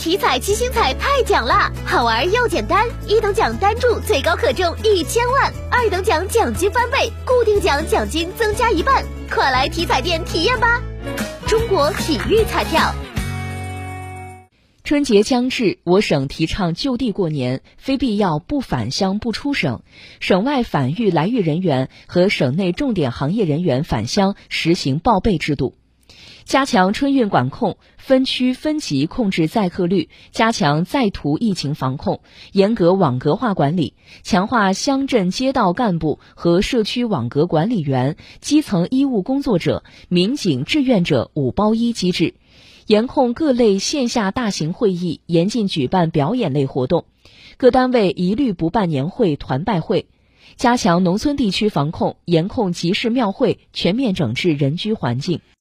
体彩七星彩太奖啦，好玩又简单，一等奖单注最高可中一千万，二等奖奖金翻倍，固定奖奖金增加一半，快来体彩店体验吧！中国体育彩票。春节将至，我省提倡就地过年，非必要不返乡不出省。省外返豫来豫人员和省内重点行业人员返乡实行报备制度。加强春运管控，分区分级控制载客率，加强在途疫情防控，严格网格化管理，强化乡镇街道干部和社区网格管理员、基层医务工作者、民警志愿者“五包一”机制，严控各类线下大型会议，严禁举办表演类活动，各单位一律不办年会、团拜会，加强农村地区防控，严控集市庙会，全面整治人居环境。